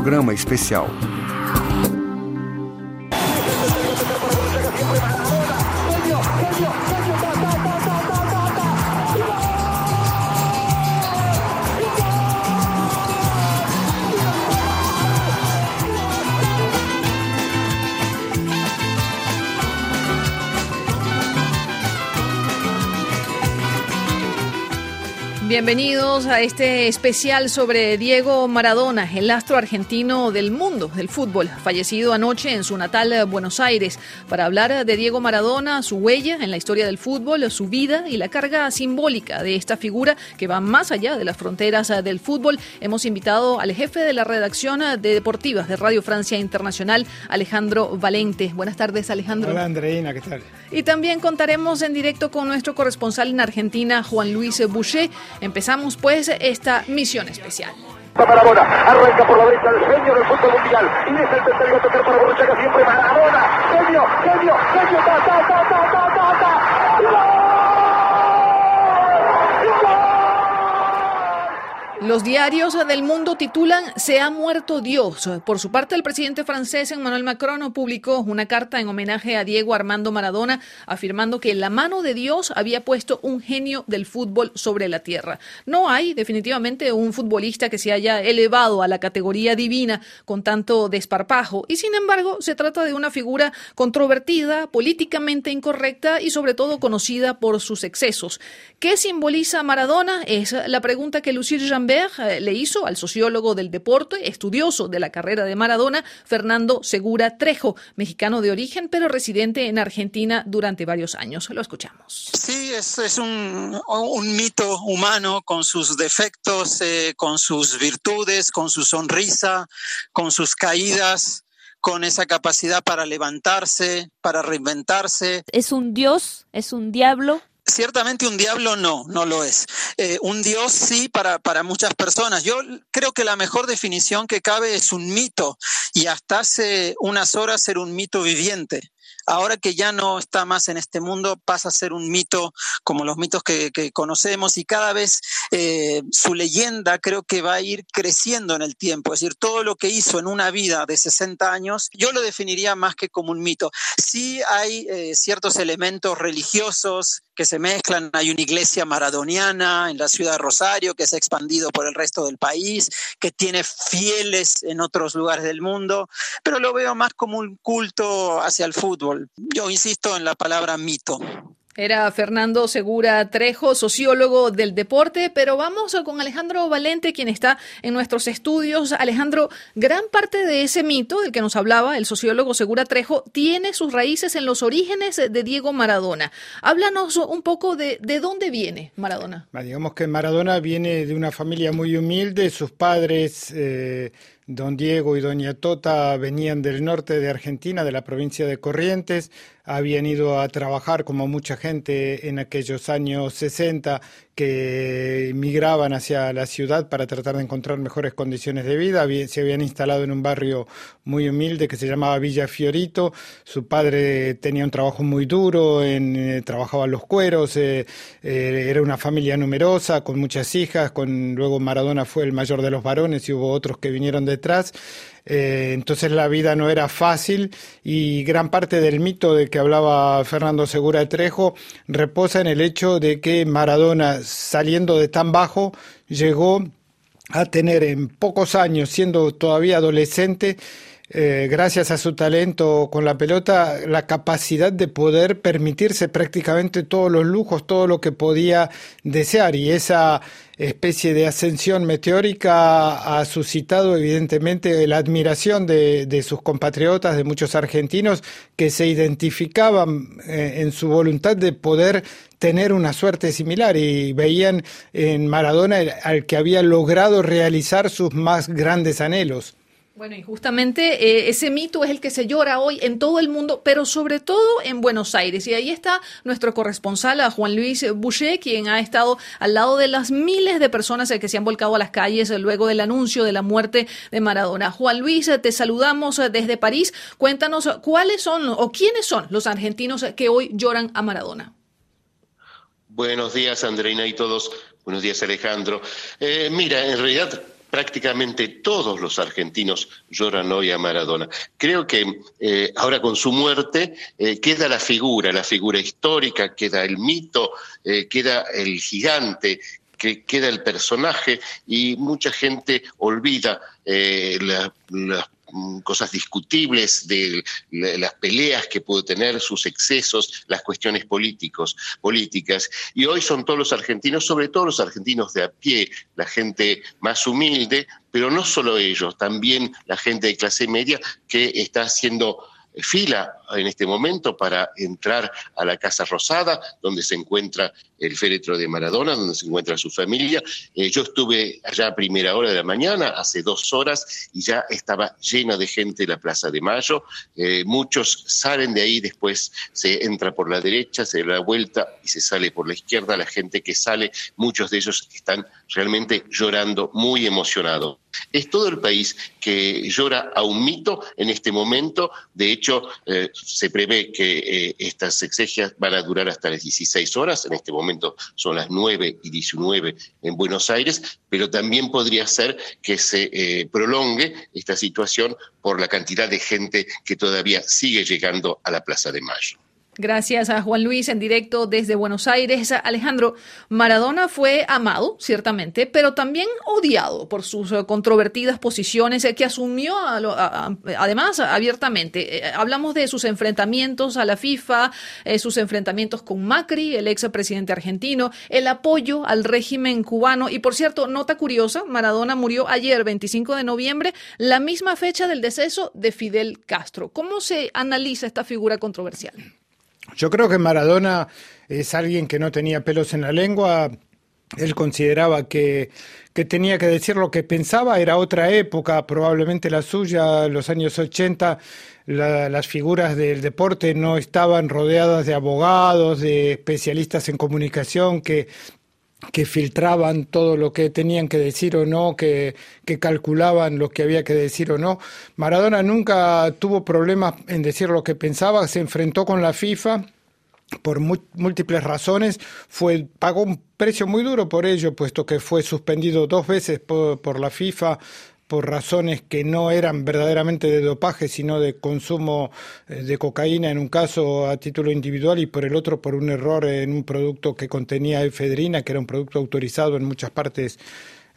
programa especial. Bienvenidos a este especial sobre Diego Maradona, el astro argentino del mundo del fútbol, fallecido anoche en su natal Buenos Aires. Para hablar de Diego Maradona, su huella en la historia del fútbol, su vida y la carga simbólica de esta figura que va más allá de las fronteras del fútbol, hemos invitado al jefe de la redacción de deportivas de Radio Francia Internacional, Alejandro Valente. Buenas tardes, Alejandro. Hola, Andreina, ¿qué tal? Y también contaremos en directo con nuestro corresponsal en Argentina, Juan Luis Boucher Empezamos pues esta misión especial. El del mundial. Para ta, ta, ta, ta, ta, ta. Los diarios del mundo titulan Se ha muerto Dios. Por su parte, el presidente francés Emmanuel Macron publicó una carta en homenaje a Diego Armando Maradona, afirmando que la mano de Dios había puesto un genio del fútbol sobre la tierra. No hay definitivamente un futbolista que se haya elevado a la categoría divina con tanto desparpajo, y sin embargo se trata de una figura controvertida, políticamente incorrecta y sobre todo conocida por sus excesos. ¿Qué simboliza Maradona? Es la pregunta que Lucille Jambet eh, le hizo al sociólogo del deporte, estudioso de la carrera de Maradona, Fernando Segura Trejo, mexicano de origen, pero residente en Argentina durante varios años. Lo escuchamos. Sí, es, es un, un, mito humano con sus defectos, eh, con sus virtudes, con su sonrisa, con sus caídas con esa capacidad para levantarse, para reinventarse. ¿Es un dios? ¿Es un diablo? Ciertamente un diablo no, no lo es. Eh, un dios sí para, para muchas personas. Yo creo que la mejor definición que cabe es un mito y hasta hace unas horas era un mito viviente ahora que ya no está más en este mundo, pasa a ser un mito como los mitos que, conocemos y cada vez eh, su leyenda creo que va a ir creciendo en el tiempo. Es decir, todo lo que hizo en una vida de 60 años, yo lo definiría más que como un mito. Sí hay eh, ciertos elementos religiosos que se mezclan. Hay una iglesia maradoniana en la ciudad de Rosario que se ha expandido por el resto del país, que tiene fieles en otros lugares del mundo, pero lo veo más como un culto hacia el fútbol. Yo insisto en la palabra mito. Era Fernando Segura Trejo, sociólogo del deporte, pero vamos con Alejandro Valente, quien está en nuestros estudios. Alejandro, gran parte de ese mito del que nos hablaba el sociólogo Segura Trejo tiene sus raíces en los orígenes de Diego Maradona. Háblanos un poco de, de dónde viene Maradona. Digamos que Maradona viene de una familia muy humilde, sus padres... Eh, Don Diego y Doña Tota venían del norte de Argentina, de la provincia de Corrientes, habían ido a trabajar como mucha gente en aquellos años 60 que migraban hacia la ciudad para tratar de encontrar mejores condiciones de vida. Se habían instalado en un barrio muy humilde que se llamaba Villa Fiorito. Su padre tenía un trabajo muy duro, en, eh, trabajaba los cueros, eh, eh, era una familia numerosa, con muchas hijas, con, luego Maradona fue el mayor de los varones y hubo otros que vinieron Eh, entonces la vida no era fácil y gran parte del mito de que hablaba Fernando Segura Trejo reposa en el hecho de que Maradona, saliendo de tan bajo, llegó a tener en pocos años, siendo todavía adolescente, eh, gracias a su talento con la pelota, la capacidad de poder permitirse prácticamente todos los lujos, todo lo que podía desear. Y esa especie de ascensión meteórica ha suscitado evidentemente la admiración de, sus compatriotas, de muchos argentinos que se identificaban eh, en su voluntad de poder tener una suerte similar y veían en Maradona al que había logrado realizar sus más grandes anhelos. Bueno, y justamente eh, ese mito es el que se llora hoy en todo el mundo, pero sobre todo en Buenos Aires. Y ahí está nuestro corresponsal, Juan Luis Boucher, quien ha estado al lado de las miles de personas que se han volcado a las calles luego del anuncio de la muerte de Maradona. Juan Luis, te saludamos desde París. Cuéntanos cuáles son o quiénes son los argentinos que hoy lloran a Maradona. Buenos días, Andreina y todos. Buenos días, Alejandro. Eh, mira, en realidad prácticamente todos los argentinos lloran hoy a Maradona. Creo que eh, ahora con su muerte eh, queda la figura, la figura histórica, queda el mito, eh, queda el gigante, que queda el personaje y mucha gente olvida las Mm, cosas discutibles de las peleas que pudo tener, sus excesos, las cuestiones políticos, políticas. Y hoy son todos los argentinos, sobre todo los argentinos de a pie, la gente más humilde, pero no solo ellos, también la gente de clase media que está haciendo fila en este momento para entrar a la Casa Rosada, donde se encuentra el féretro de Maradona, donde se encuentra su familia. Eh, yo estuve allá a primera hora de la mañana, hace dos horas, y ya estaba llena de gente la Plaza de Mayo. Eh, muchos salen de ahí, después se entra por la derecha, se da la vuelta y se sale por la izquierda. La gente que sale, muchos de ellos están realmente llorando, muy emocionados. Es todo el país que llora a un mito en este momento. De hecho, eh, se prevé que estas exegias van a durar hasta las 16 horas. En este momento son las 9 y 19 en Buenos Aires, pero también podría ser que se eh, prolongue esta situación por la cantidad de gente que todavía sigue llegando a la Plaza de Mayo. Gracias a Juan Luis en directo desde Buenos Aires. Alejandro, Maradona fue amado, ciertamente, pero también odiado por sus eh, controvertidas posiciones eh, que asumió además abiertamente. Eh, hablamos de sus enfrentamientos a la FIFA, sus enfrentamientos con Macri, el ex presidente argentino, el apoyo al régimen cubano. Y por cierto, nota curiosa, Maradona murió ayer, 25 de noviembre, la misma fecha del deceso de Fidel Castro. ¿Cómo se analiza esta figura controversial? Yo creo que Maradona es alguien que no tenía pelos en la lengua. Él consideraba que, que tenía que decir lo que pensaba, era otra época, probablemente la suya, los años 80, las figuras del deporte no estaban rodeadas de abogados, de especialistas en comunicación que que filtraban todo lo que tenían que decir o no, que, que, calculaban lo que había que decir o no. Maradona nunca tuvo problemas en decir lo que pensaba, se enfrentó con la FIFA por múltiples razones, fue, pagó un precio muy duro por ello, puesto que fue suspendido dos veces por, por la FIFA por razones que no eran verdaderamente de dopaje, sino de consumo eh, de cocaína en un caso a título individual y por el otro por un error en un producto que contenía efedrina, que era un producto autorizado en muchas partes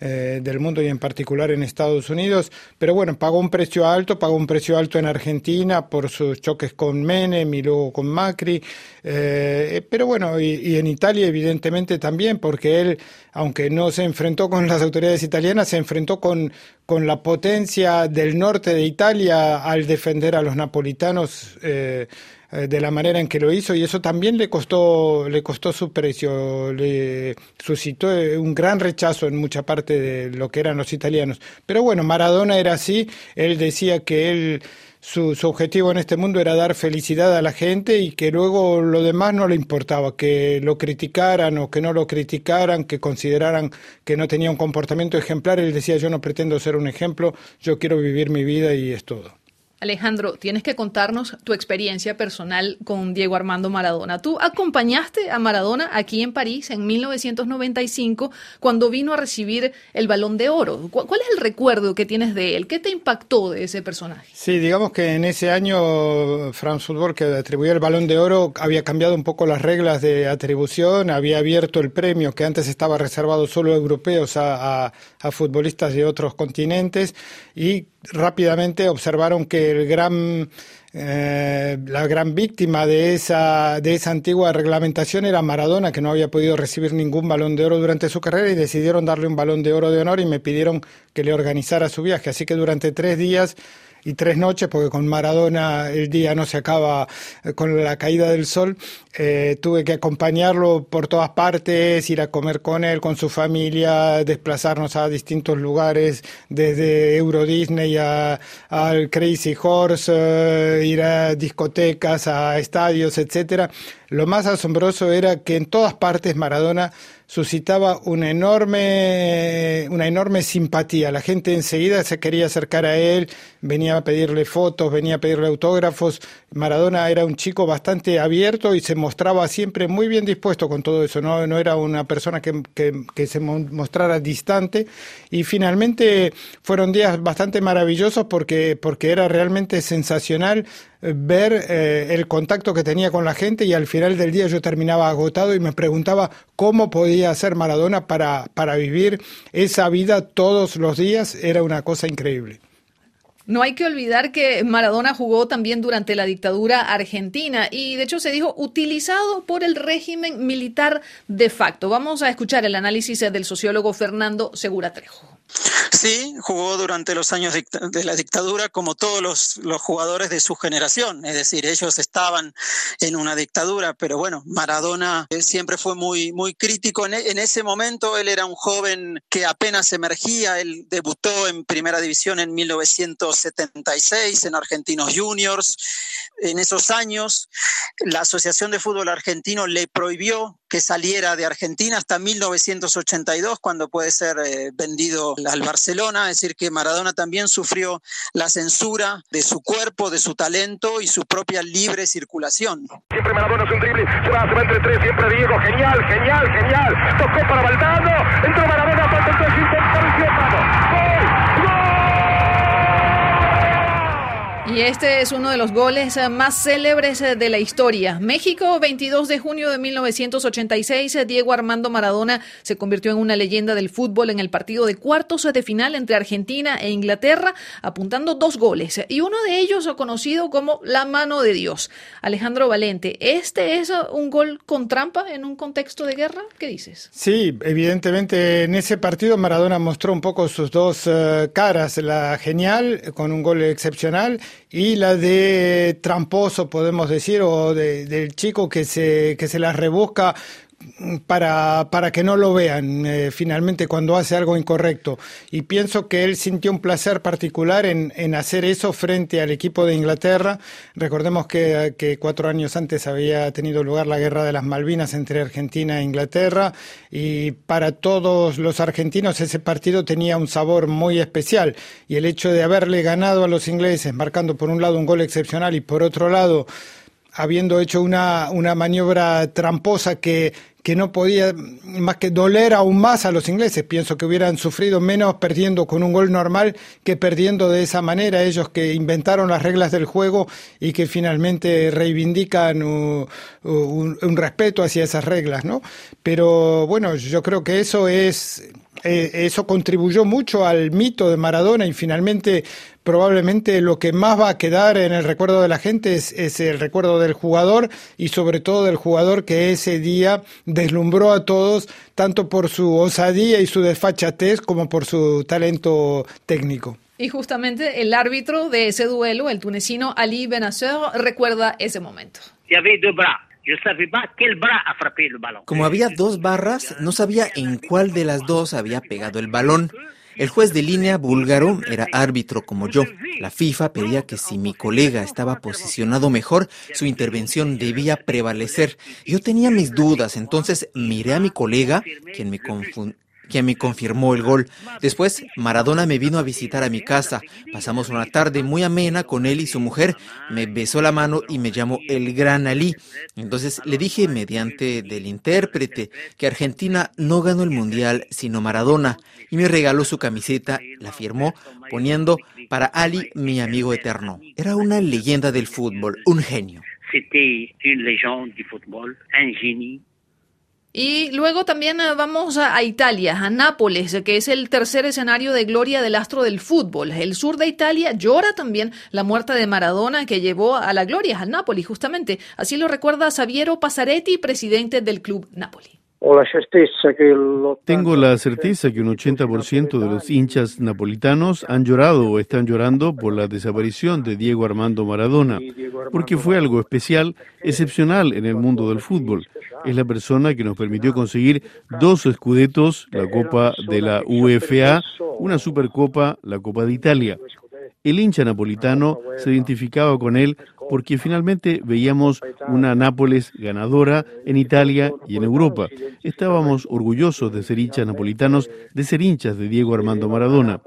eh, del mundo y en particular en Estados Unidos. Pero bueno, pagó un precio alto, pagó un precio alto en Argentina por sus choques con Menem y luego con Macri. Eh, pero bueno, y, en Italia evidentemente también, porque él, aunque no se enfrentó con las autoridades italianas, se enfrentó con, con la potencia del norte de Italia al defender a los napolitanos. Eh, eh, de la manera en que lo hizo y eso también le costó le costó su precio le suscitó eh, un gran rechazo en mucha parte de lo que eran los italianos pero bueno Maradona era así él decía que él su, su, objetivo en este mundo era dar felicidad a la gente y que luego lo demás no le importaba, que lo criticaran o que no lo criticaran, que consideraran que no tenía un comportamiento ejemplar. Él decía, yo no pretendo ser un ejemplo, yo quiero vivir mi vida y es todo. Alejandro, tienes que contarnos tu experiencia personal con Diego Armando Maradona. Tú acompañaste a Maradona aquí en París en 1995 cuando vino a recibir el Balón de Oro. ¿Cuál es el recuerdo que tienes de él? ¿Qué te impactó de ese personaje? Sí, digamos que en ese año France Football que atribuía el Balón de Oro había cambiado un poco las reglas de atribución, había abierto el premio que antes estaba reservado solo a europeos a, a futbolistas de otros continentes y rápidamente observaron que el gran, eh, la gran víctima de esa, de esa antigua reglamentación era Maradona, que no había podido recibir ningún balón de oro durante su carrera y decidieron darle un balón de oro de honor y me pidieron que le organizara su viaje. Así que durante tres días y tres noches, porque con Maradona el día no se acaba eh, con la caída del sol, eh, tuve que acompañarlo por todas partes, ir a comer con él, con su familia, desplazarnos a distintos lugares, desde Euro Disney al Crazy Horse, eh, ir a discotecas, a estadios, etcétera. Lo más asombroso era que en todas partes Maradona suscitaba una enorme, una enorme simpatía. La gente enseguida se quería acercar a él, venía a pedirle fotos, venía a pedirle autógrafos. Maradona era un chico bastante abierto y se mostraba siempre muy bien dispuesto con todo eso. No, no era una persona que, que se mostrara distante. Y finalmente fueron días bastante maravillosos porque, porque era realmente sensacional ver eh, el contacto que tenía con la gente y al final del día yo terminaba agotado y me preguntaba cómo podía hacer Maradona para, para vivir esa vida todos los días. Era una cosa increíble. No hay que olvidar que Maradona jugó también durante la dictadura argentina y de hecho se dijo utilizado por el régimen militar de facto. Vamos a escuchar el análisis del sociólogo Fernando Segura Trejo. Sí, jugó durante los años de la dictadura como todos los, jugadores de su generación, es decir, ellos estaban en una dictadura, pero bueno, Maradona siempre fue muy, muy crítico. En, en ese momento él era un joven que apenas emergía, él debutó en primera división en 1976 en Argentinos Juniors. En esos años, la Asociación de Fútbol Argentino le prohibió que saliera de Argentina hasta 1982, cuando puede ser eh, vendido al Barcelona, es decir, que Maradona también sufrió la censura de su cuerpo, de su talento y su propia libre circulación. Siempre Maradona es un drible, se va, se va entre tres, siempre Diego, genial, genial, genial, tocó para Valdano, entró Maradona, Y este es uno de los goles eh, más célebres eh, de la historia. México, 22 de junio de 1986, eh, Diego Armando Maradona se convirtió en una leyenda del fútbol en el partido de cuartos de final entre Argentina e Inglaterra, apuntando dos goles, y uno de ellos conocido como la mano de Dios. Alejandro Valente, ¿este es un gol con trampa en un contexto de guerra? ¿Qué dices? Sí, evidentemente en ese partido Maradona mostró un poco sus dos caras, la genial con un gol excepcional y la de tramposo, podemos decir, o de, del chico que se, que se la rebusca para, para que no lo vean eh, finalmente cuando hace algo incorrecto. Y pienso que él sintió un placer particular en, en hacer eso frente al equipo de Inglaterra. Recordemos que, que, cuatro años antes había tenido lugar la guerra de las Malvinas entre Argentina e Inglaterra y para todos los argentinos ese partido tenía un sabor muy especial y el hecho de haberle ganado a los ingleses marcando por un lado un gol excepcional y por otro lado habiendo hecho una, una maniobra tramposa que que no podía más que doler aún más a los ingleses. Pienso que hubieran sufrido menos perdiendo con un gol normal que perdiendo de esa manera. Ellos que inventaron las reglas del juego y que finalmente reivindican un, un respeto hacia esas reglas, ¿no? Pero bueno, yo creo que eso es eh, eso contribuyó mucho al mito de Maradona y finalmente probablemente lo que más va a quedar en el recuerdo de la gente es, es, el recuerdo del jugador y sobre todo del jugador que ese día deslumbró a todos tanto por su osadía y su desfachatez como por su talento técnico. Y justamente el árbitro de ese duelo, el tunecino Ali Benacer, recuerda ese momento. Como había dos barras, no sabía en cuál de las dos había pegado el balón. El juez de línea búlgaro era árbitro como yo. La FIFA pedía que si mi colega estaba posicionado mejor, su intervención debía prevalecer. Yo tenía mis dudas, entonces miré a mi colega, quien me, quien me confirmó el gol. Después, Maradona me vino a visitar a mi casa. Pasamos una tarde muy amena con él y su mujer. Me besó la mano y me llamó el Gran Ali. Entonces le dije, mediante del intérprete, que Argentina no ganó el Mundial, sino Maradona. Y me regaló su camiseta, la firmó, poniendo para Ali mi amigo eterno. Era una leyenda del fútbol, un genio. Y luego también eh, vamos a, Italia, a Nápoles, que es el tercer escenario de gloria del astro del fútbol. El sur de Italia llora también la muerte de Maradona que llevó a la gloria, al Napoli, justamente. Así lo recuerda Xaviero Passaretti, presidente del club Tengo la certeza que un 80% de los hinchas napolitanos han llorado o están llorando por la desaparición de Diego Armando Maradona, porque fue algo especial, excepcional en el mundo del fútbol. Es la persona que nos permitió conseguir dos escudetos, la Copa de la UFA, una Supercopa, la Copa de Italia. El hincha napolitano se identificaba con él porque finalmente veíamos una Nápoles ganadora en Italia y en Europa. Estábamos orgullosos de ser hinchas napolitanos, de ser hinchas de Diego Armando Maradona.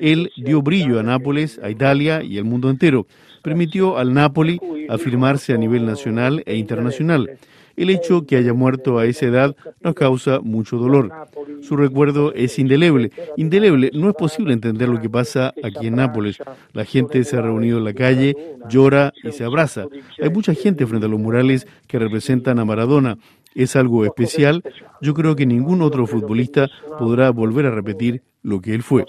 Él dio brillo a Nápoles, a Italia y al mundo entero. Permitió al Napoli afirmarse a nivel nacional e internacional. El hecho que haya muerto a esa edad nos causa mucho dolor. Su recuerdo es indeleble. Indeleble, no es posible entender lo que pasa aquí en Nápoles. La gente se ha reunido en la calle, llora y se abraza. Hay mucha gente frente a los murales que representan a Maradona. Es algo especial. Yo creo que ningún otro futbolista podrá volver a repetir lo que él fue.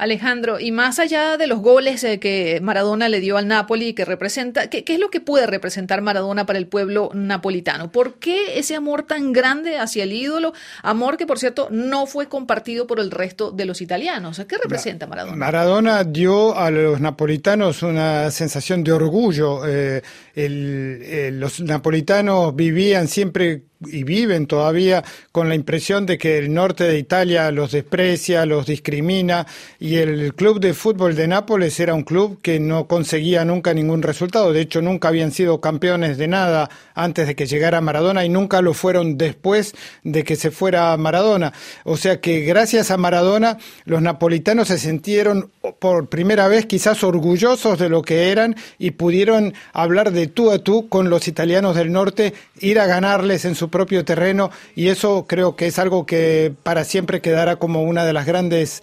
Alejandro, y más allá de los goles eh, que Maradona le dio al Napoli, que representa, ¿qué, es lo que puede representar Maradona para el pueblo napolitano? ¿Por qué ese amor tan grande hacia el ídolo? Amor que, por cierto, no fue compartido por el resto de los italianos. ¿Qué representa Maradona? Maradona dio a los napolitanos una sensación de orgullo. Eh, eh, los napolitanos vivían siempre y viven todavía con la impresión de que el norte de Italia los desprecia, los discrimina y el club de fútbol de Nápoles era un club que no conseguía nunca ningún resultado, de hecho nunca habían sido campeones de nada antes de que llegara Maradona y nunca lo fueron después de que se fuera Maradona. O sea que gracias a Maradona los napolitanos se sintieron por primera vez quizás orgullosos de lo que eran y pudieron hablar de tú a tú con los italianos del norte, ir a ganarles en su propio terreno y eso creo que es algo que para siempre quedará como una de las grandes,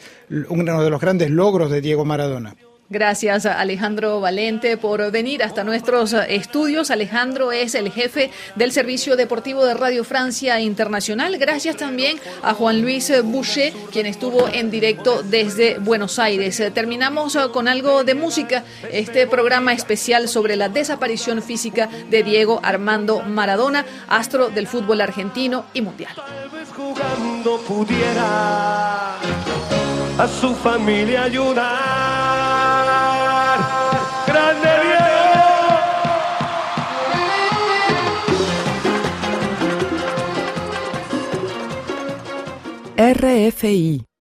uno de los grandes logros de Diego Maradona. Gracias Alejandro Valente por venir hasta nuestros estudios. Alejandro es el jefe del Servicio Deportivo de Radio Francia Internacional. Gracias también a Juan Luis Boucher, quien estuvo en directo desde Buenos Aires. Terminamos con algo de música, este programa especial sobre la desaparición física de Diego Armando Maradona, astro del fútbol argentino y mundial. pudiera a su familia ayudar. RFI